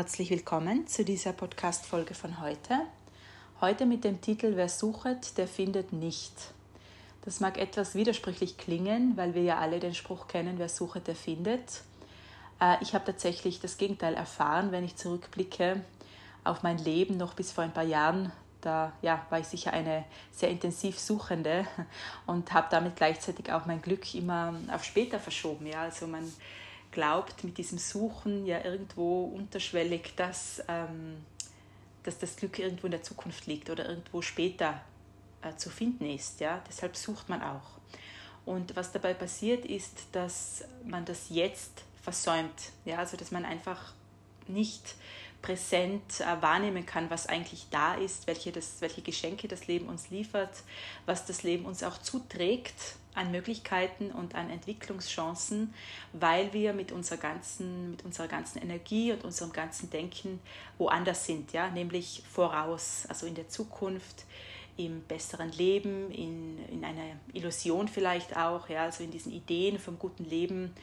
Herzlich willkommen zu dieser Podcast-Folge von heute. Heute mit dem Titel Wer suchet, der findet nicht. Das mag etwas widersprüchlich klingen, weil wir ja alle den Spruch kennen, wer suchet, der findet. Äh, ich habe tatsächlich das Gegenteil erfahren, wenn ich zurückblicke auf mein Leben noch bis vor ein paar Jahren. Da ja, war ich sicher eine sehr intensiv Suchende und habe damit gleichzeitig auch mein Glück immer auf später verschoben. Ja, also man glaubt mit diesem Suchen ja irgendwo unterschwellig, dass, ähm, dass das Glück irgendwo in der Zukunft liegt oder irgendwo später äh, zu finden ist. Ja? Deshalb sucht man auch. Und was dabei passiert, ist, dass man das jetzt versäumt. Ja? Also dass man einfach nicht präsent äh, wahrnehmen kann, was eigentlich da ist, welche, das, welche Geschenke das Leben uns liefert, was das Leben uns auch zuträgt an Möglichkeiten und an Entwicklungschancen, weil wir mit unserer ganzen, mit unserer ganzen Energie und unserem ganzen Denken woanders sind, ja, nämlich voraus, also in der Zukunft, im besseren Leben, in, in einer Illusion vielleicht auch, ja, also in diesen Ideen vom guten Leben.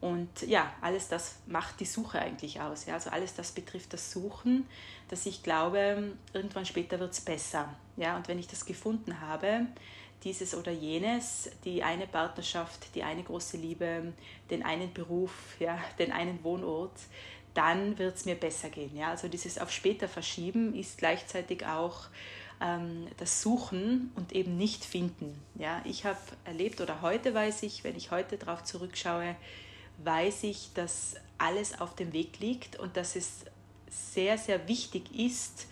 Und ja, alles das macht die Suche eigentlich aus. Ja? Also alles das betrifft das Suchen, dass ich glaube, irgendwann später wird es besser. Ja? Und wenn ich das gefunden habe, dieses oder jenes, die eine Partnerschaft, die eine große Liebe, den einen Beruf, ja, den einen Wohnort, dann wird es mir besser gehen. Ja? Also dieses auf später verschieben ist gleichzeitig auch ähm, das Suchen und eben nicht finden. Ja? Ich habe erlebt oder heute weiß ich, wenn ich heute darauf zurückschaue, weiß ich, dass alles auf dem Weg liegt und dass es sehr, sehr wichtig ist,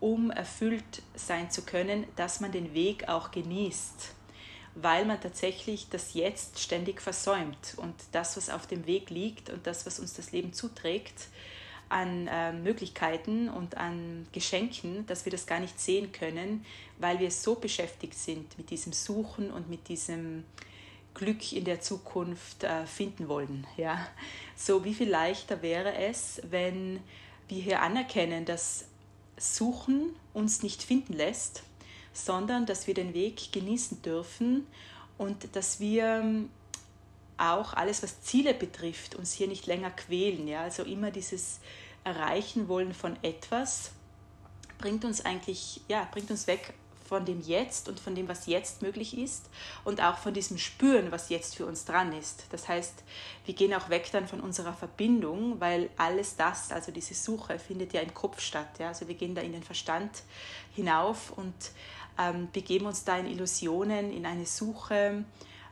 um erfüllt sein zu können, dass man den Weg auch genießt, weil man tatsächlich das Jetzt ständig versäumt und das, was auf dem Weg liegt und das, was uns das Leben zuträgt, an äh, Möglichkeiten und an Geschenken, dass wir das gar nicht sehen können, weil wir so beschäftigt sind mit diesem Suchen und mit diesem Glück in der Zukunft äh, finden wollen. Ja? So wie viel leichter wäre es, wenn wir hier anerkennen, dass Suchen uns nicht finden lässt, sondern dass wir den Weg genießen dürfen und dass wir ähm, auch alles, was Ziele betrifft, uns hier nicht länger quälen. Ja? Also immer dieses Erreichen wollen von etwas bringt uns eigentlich, ja, bringt uns weg von dem Jetzt und von dem, was jetzt möglich ist und auch von diesem Spüren, was jetzt für uns dran ist. Das heißt, wir gehen auch weg dann von unserer Verbindung, weil alles das, also diese Suche, findet ja im Kopf statt. Ja? Also wir gehen da in den Verstand hinauf und ähm, begeben uns da in Illusionen, in eine Suche,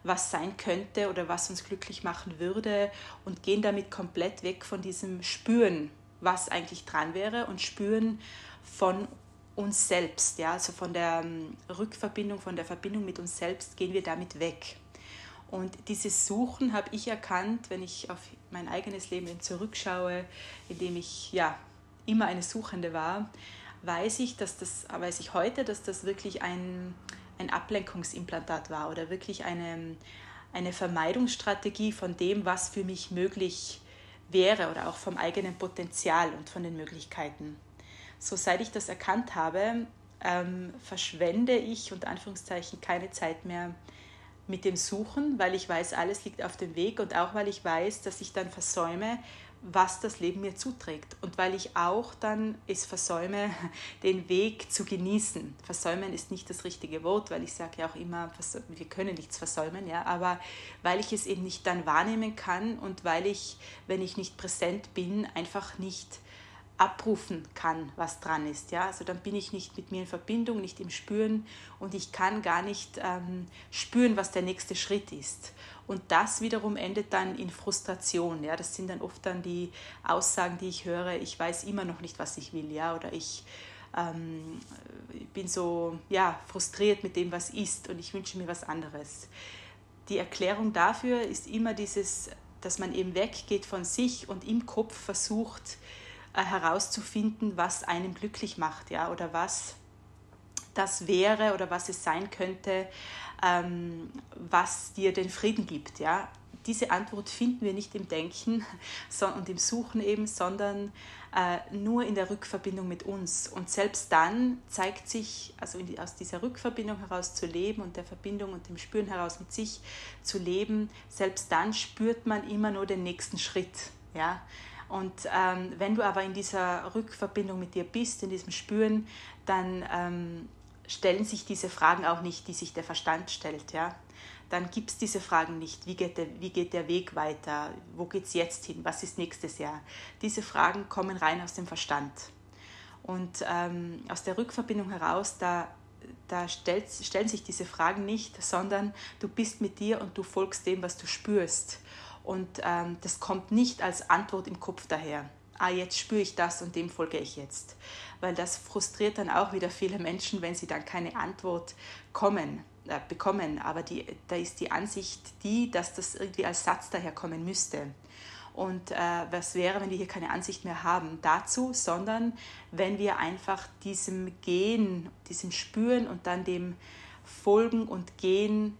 was sein könnte oder was uns glücklich machen würde und gehen damit komplett weg von diesem Spüren, was eigentlich dran wäre und spüren von uns selbst, ja, also von der ähm, Rückverbindung, von der Verbindung mit uns selbst gehen wir damit weg. Und dieses Suchen habe ich erkannt, wenn ich auf mein eigenes Leben zurückschaue, in dem ich ja immer eine Suchende war, weiß ich, dass das, weiß ich heute, dass das wirklich ein, ein Ablenkungsimplantat war oder wirklich eine, eine Vermeidungsstrategie von dem, was für mich möglich wäre oder auch vom eigenen Potenzial und von den Möglichkeiten so seit ich das erkannt habe, ähm, verschwende ich unter Anführungszeichen keine Zeit mehr mit dem Suchen, weil ich weiß, alles liegt auf dem Weg und auch weil ich weiß, dass ich dann versäume, was das Leben mir zuträgt und weil ich auch dann es versäume, den Weg zu genießen. Versäumen ist nicht das richtige Wort, weil ich sage ja auch immer, wir können nichts versäumen, ja, aber weil ich es eben nicht dann wahrnehmen kann und weil ich, wenn ich nicht präsent bin, einfach nicht abrufen kann, was dran ist. Ja? Also dann bin ich nicht mit mir in Verbindung, nicht im Spüren und ich kann gar nicht ähm, spüren, was der nächste Schritt ist. Und das wiederum endet dann in Frustration. Ja? Das sind dann oft dann die Aussagen, die ich höre, ich weiß immer noch nicht, was ich will, ja, oder ich ähm, bin so ja, frustriert mit dem, was ist und ich wünsche mir was anderes. Die Erklärung dafür ist immer dieses, dass man eben weggeht von sich und im Kopf versucht, herauszufinden, was einem glücklich macht, ja, oder was das wäre oder was es sein könnte, ähm, was dir den Frieden gibt, ja. Diese Antwort finden wir nicht im Denken und im Suchen eben, sondern äh, nur in der Rückverbindung mit uns. Und selbst dann zeigt sich, also die, aus dieser Rückverbindung heraus zu leben und der Verbindung und dem Spüren heraus mit sich zu leben, selbst dann spürt man immer nur den nächsten Schritt. Ja? Und ähm, wenn du aber in dieser Rückverbindung mit dir bist, in diesem Spüren, dann ähm, stellen sich diese Fragen auch nicht, die sich der Verstand stellt. Ja? Dann gibt es diese Fragen nicht. Wie geht, der, wie geht der Weg weiter? Wo geht es jetzt hin? Was ist nächstes Jahr? Diese Fragen kommen rein aus dem Verstand. Und ähm, aus der Rückverbindung heraus, da, da stellt, stellen sich diese Fragen nicht, sondern du bist mit dir und du folgst dem, was du spürst. Und ähm, das kommt nicht als Antwort im Kopf daher. Ah, jetzt spüre ich das und dem folge ich jetzt. Weil das frustriert dann auch wieder viele Menschen, wenn sie dann keine Antwort kommen, äh, bekommen. Aber die, da ist die Ansicht die, dass das irgendwie als Satz daherkommen müsste. Und äh, was wäre, wenn wir hier keine Ansicht mehr haben dazu, sondern wenn wir einfach diesem Gehen, diesem Spüren und dann dem Folgen und Gehen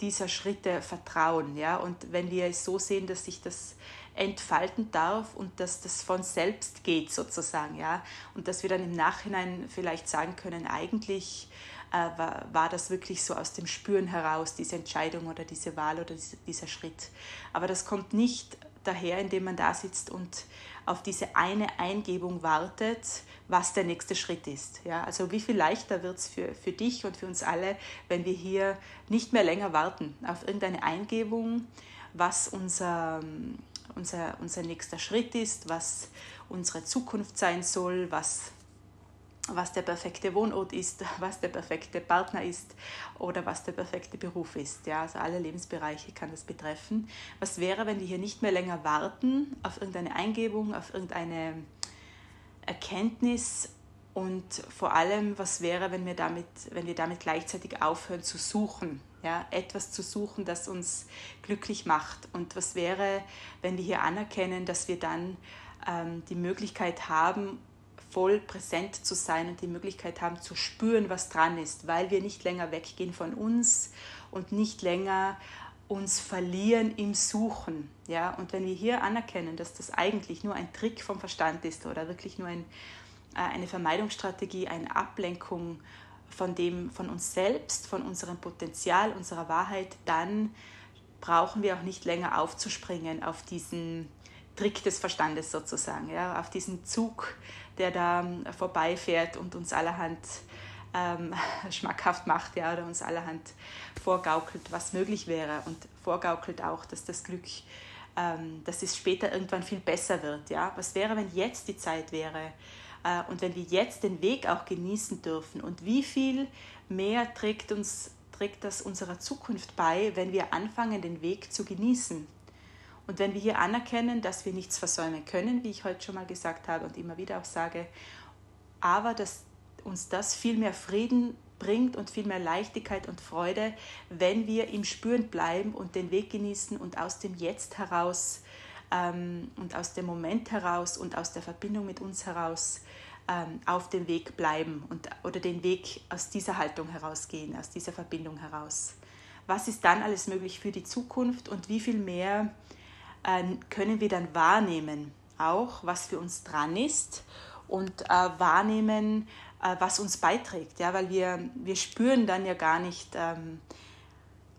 dieser Schritte vertrauen. Ja? Und wenn wir es so sehen, dass sich das entfalten darf und dass das von selbst geht sozusagen, ja, und dass wir dann im Nachhinein vielleicht sagen können, eigentlich äh, war, war das wirklich so aus dem Spüren heraus, diese Entscheidung oder diese Wahl oder diese, dieser Schritt. Aber das kommt nicht daher, indem man da sitzt und auf diese eine Eingebung wartet, was der nächste Schritt ist. Ja, also wie viel leichter wird es für, für dich und für uns alle, wenn wir hier nicht mehr länger warten auf irgendeine Eingebung, was unser, unser, unser nächster Schritt ist, was unsere Zukunft sein soll, was was der perfekte Wohnort ist, was der perfekte Partner ist oder was der perfekte Beruf ist. Ja, also alle Lebensbereiche kann das betreffen. Was wäre, wenn wir hier nicht mehr länger warten auf irgendeine Eingebung, auf irgendeine Erkenntnis und vor allem, was wäre, wenn wir damit, wenn wir damit gleichzeitig aufhören zu suchen, ja, etwas zu suchen, das uns glücklich macht. Und was wäre, wenn wir hier anerkennen, dass wir dann ähm, die Möglichkeit haben, voll präsent zu sein und die Möglichkeit haben zu spüren, was dran ist, weil wir nicht länger weggehen von uns und nicht länger uns verlieren im Suchen. Ja? Und wenn wir hier anerkennen, dass das eigentlich nur ein Trick vom Verstand ist oder wirklich nur ein, äh, eine Vermeidungsstrategie, eine Ablenkung von, dem, von uns selbst, von unserem Potenzial, unserer Wahrheit, dann brauchen wir auch nicht länger aufzuspringen auf diesen Trick des Verstandes sozusagen, ja, auf diesen Zug, der da ähm, vorbeifährt und uns allerhand ähm, schmackhaft macht, ja, oder uns allerhand vorgaukelt, was möglich wäre und vorgaukelt auch, dass das Glück, ähm, dass es später irgendwann viel besser wird, ja. Was wäre, wenn jetzt die Zeit wäre äh, und wenn wir jetzt den Weg auch genießen dürfen und wie viel mehr trägt uns trägt das unserer Zukunft bei, wenn wir anfangen, den Weg zu genießen und wenn wir hier anerkennen, dass wir nichts versäumen können, wie ich heute schon mal gesagt habe und immer wieder auch sage, aber dass uns das viel mehr Frieden bringt und viel mehr Leichtigkeit und Freude, wenn wir im Spüren bleiben und den Weg genießen und aus dem Jetzt heraus ähm, und aus dem Moment heraus und aus der Verbindung mit uns heraus ähm, auf dem Weg bleiben und, oder den Weg aus dieser Haltung herausgehen, aus dieser Verbindung heraus. Was ist dann alles möglich für die Zukunft und wie viel mehr können wir dann wahrnehmen, auch was für uns dran ist und äh, wahrnehmen, äh, was uns beiträgt. Ja? Weil wir, wir spüren dann ja gar nicht, ähm,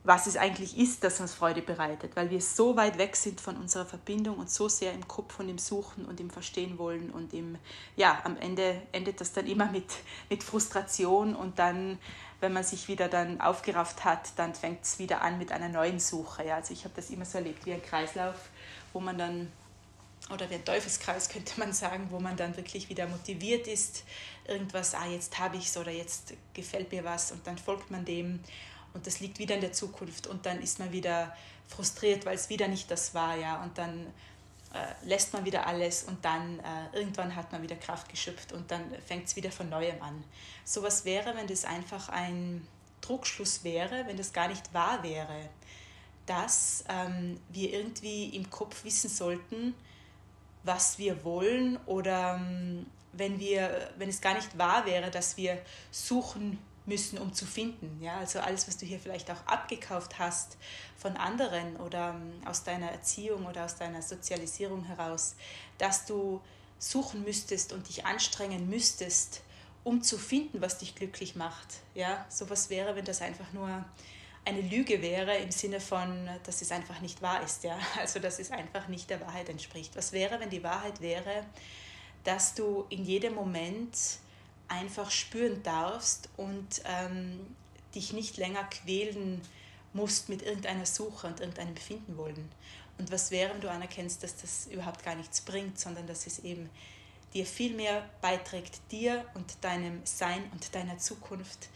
was es eigentlich ist, das uns Freude bereitet, weil wir so weit weg sind von unserer Verbindung und so sehr im Kopf und im Suchen und im Verstehen wollen und im, ja, am Ende endet das dann immer mit, mit Frustration und dann, wenn man sich wieder dann aufgerafft hat, dann fängt es wieder an mit einer neuen Suche. Ja? Also ich habe das immer so erlebt wie ein Kreislauf wo man dann, oder wie ein Teufelskreis könnte man sagen, wo man dann wirklich wieder motiviert ist, irgendwas, ah, jetzt habe ich es oder jetzt gefällt mir was und dann folgt man dem und das liegt wieder in der Zukunft und dann ist man wieder frustriert, weil es wieder nicht das war, ja, und dann äh, lässt man wieder alles und dann äh, irgendwann hat man wieder Kraft geschöpft und dann fängt es wieder von neuem an. So was wäre, wenn das einfach ein Druckschluss wäre, wenn das gar nicht wahr wäre dass ähm, wir irgendwie im Kopf wissen sollten, was wir wollen oder ähm, wenn, wir, wenn es gar nicht wahr wäre, dass wir suchen müssen, um zu finden. Ja? Also alles, was du hier vielleicht auch abgekauft hast von anderen oder ähm, aus deiner Erziehung oder aus deiner Sozialisierung heraus, dass du suchen müsstest und dich anstrengen müsstest, um zu finden, was dich glücklich macht. Ja, sowas wäre, wenn das einfach nur eine Lüge wäre im Sinne von, dass es einfach nicht wahr ist, ja. Also dass es einfach nicht der Wahrheit entspricht. Was wäre, wenn die Wahrheit wäre, dass du in jedem Moment einfach spüren darfst und ähm, dich nicht länger quälen musst mit irgendeiner Suche und irgendeinem Befinden wollen. Und was wäre, wenn du anerkennst, dass das überhaupt gar nichts bringt, sondern dass es eben dir viel mehr beiträgt, dir und deinem Sein und deiner Zukunft,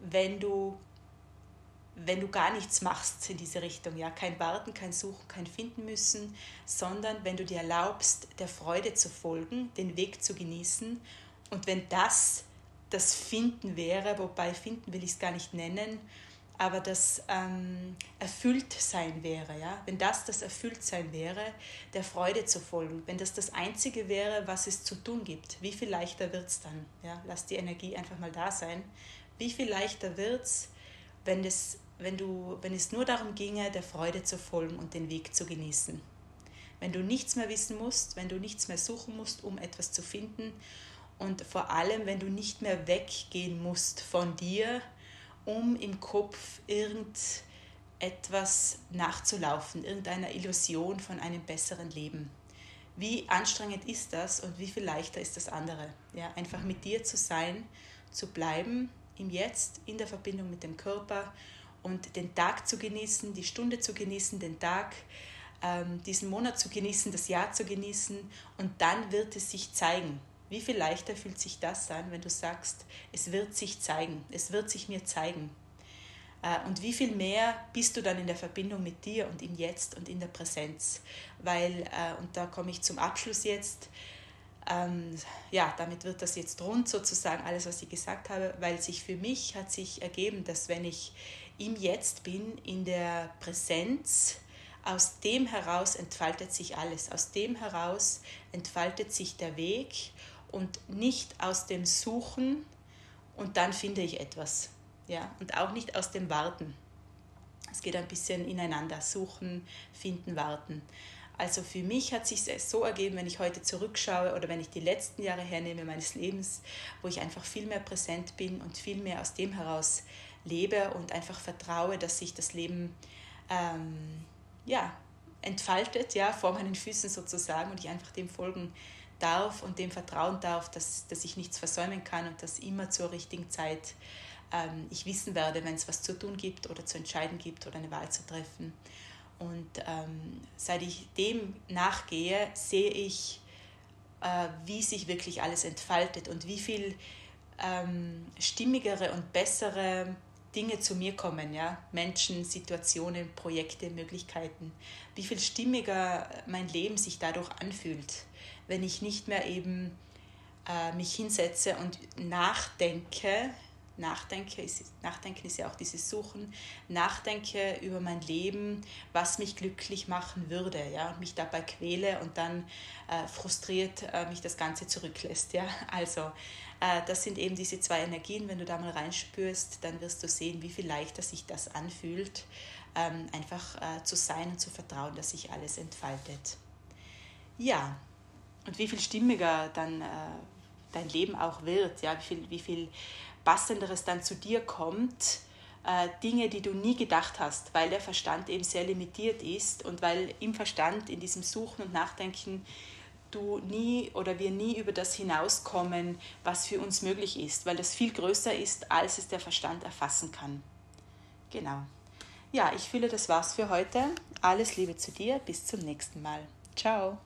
wenn du, wenn du gar nichts machst in diese Richtung. Ja? Kein Warten, kein Suchen, kein Finden müssen, sondern wenn du dir erlaubst, der Freude zu folgen, den Weg zu genießen. Und wenn das das Finden wäre, wobei Finden will ich es gar nicht nennen, aber das ähm, Erfülltsein wäre, ja, wenn das das Erfülltsein wäre, der Freude zu folgen, wenn das das Einzige wäre, was es zu tun gibt, wie viel leichter wird es dann? Ja? Lass die Energie einfach mal da sein. Wie viel leichter wird es, wenn es, wenn, wenn es nur darum ginge, der Freude zu folgen und den Weg zu genießen? Wenn du nichts mehr wissen musst, wenn du nichts mehr suchen musst, um etwas zu finden und vor allem, wenn du nicht mehr weggehen musst von dir, um im Kopf irgendetwas nachzulaufen, irgendeiner Illusion von einem besseren Leben. Wie anstrengend ist das und wie viel leichter ist das andere? Ja, einfach mit dir zu sein, zu bleiben im Jetzt, in der Verbindung mit dem Körper und den Tag zu genießen, die Stunde zu genießen, den Tag, ähm, diesen Monat zu genießen, das Jahr zu genießen und dann wird es sich zeigen. Wie viel leichter fühlt sich das an, wenn du sagst, es wird sich zeigen, es wird sich mir zeigen. Äh, und wie viel mehr bist du dann in der Verbindung mit dir und im Jetzt und in der Präsenz? Weil, äh, und da komme ich zum Abschluss jetzt, ähm, ja, damit wird das jetzt rund sozusagen, alles, was ich gesagt habe, weil sich für mich hat sich ergeben, dass wenn ich im Jetzt bin, in der Präsenz, aus dem heraus entfaltet sich alles, aus dem heraus entfaltet sich der Weg und nicht aus dem Suchen und dann finde ich etwas. Ja? Und auch nicht aus dem Warten. Es geht ein bisschen ineinander. Suchen, finden, warten. Also für mich hat sich so ergeben, wenn ich heute zurückschaue oder wenn ich die letzten Jahre hernehme meines Lebens, wo ich einfach viel mehr präsent bin und viel mehr aus dem heraus lebe und einfach vertraue, dass sich das Leben ähm, ja, entfaltet, ja, vor meinen Füßen sozusagen und ich einfach dem folgen darf und dem vertrauen darf, dass, dass ich nichts versäumen kann und dass immer zur richtigen Zeit ähm, ich wissen werde, wenn es was zu tun gibt oder zu entscheiden gibt oder eine Wahl zu treffen. Und ähm, seit ich dem nachgehe, sehe ich, äh, wie sich wirklich alles entfaltet und wie viel ähm, stimmigere und bessere Dinge zu mir kommen, ja, Menschen, Situationen, Projekte, Möglichkeiten, wie viel stimmiger mein Leben sich dadurch anfühlt wenn ich nicht mehr eben äh, mich hinsetze und nachdenke. Nachdenke ist, Nachdenken ist ja auch dieses Suchen. Nachdenke über mein Leben, was mich glücklich machen würde, ja, und mich dabei quäle und dann äh, frustriert äh, mich das Ganze zurücklässt, ja. Also äh, das sind eben diese zwei Energien. Wenn du da mal reinspürst, dann wirst du sehen, wie viel leichter sich das anfühlt, ähm, einfach äh, zu sein und zu vertrauen, dass sich alles entfaltet. Ja, und wie viel stimmiger dann äh, dein Leben auch wird, ja, wie viel, wie viel passenderes dann zu dir kommt, äh, Dinge, die du nie gedacht hast, weil der Verstand eben sehr limitiert ist und weil im Verstand, in diesem Suchen und Nachdenken, du nie oder wir nie über das hinauskommen, was für uns möglich ist, weil das viel größer ist, als es der Verstand erfassen kann. Genau. Ja, ich fühle, das war's für heute. Alles Liebe zu dir. Bis zum nächsten Mal. Ciao.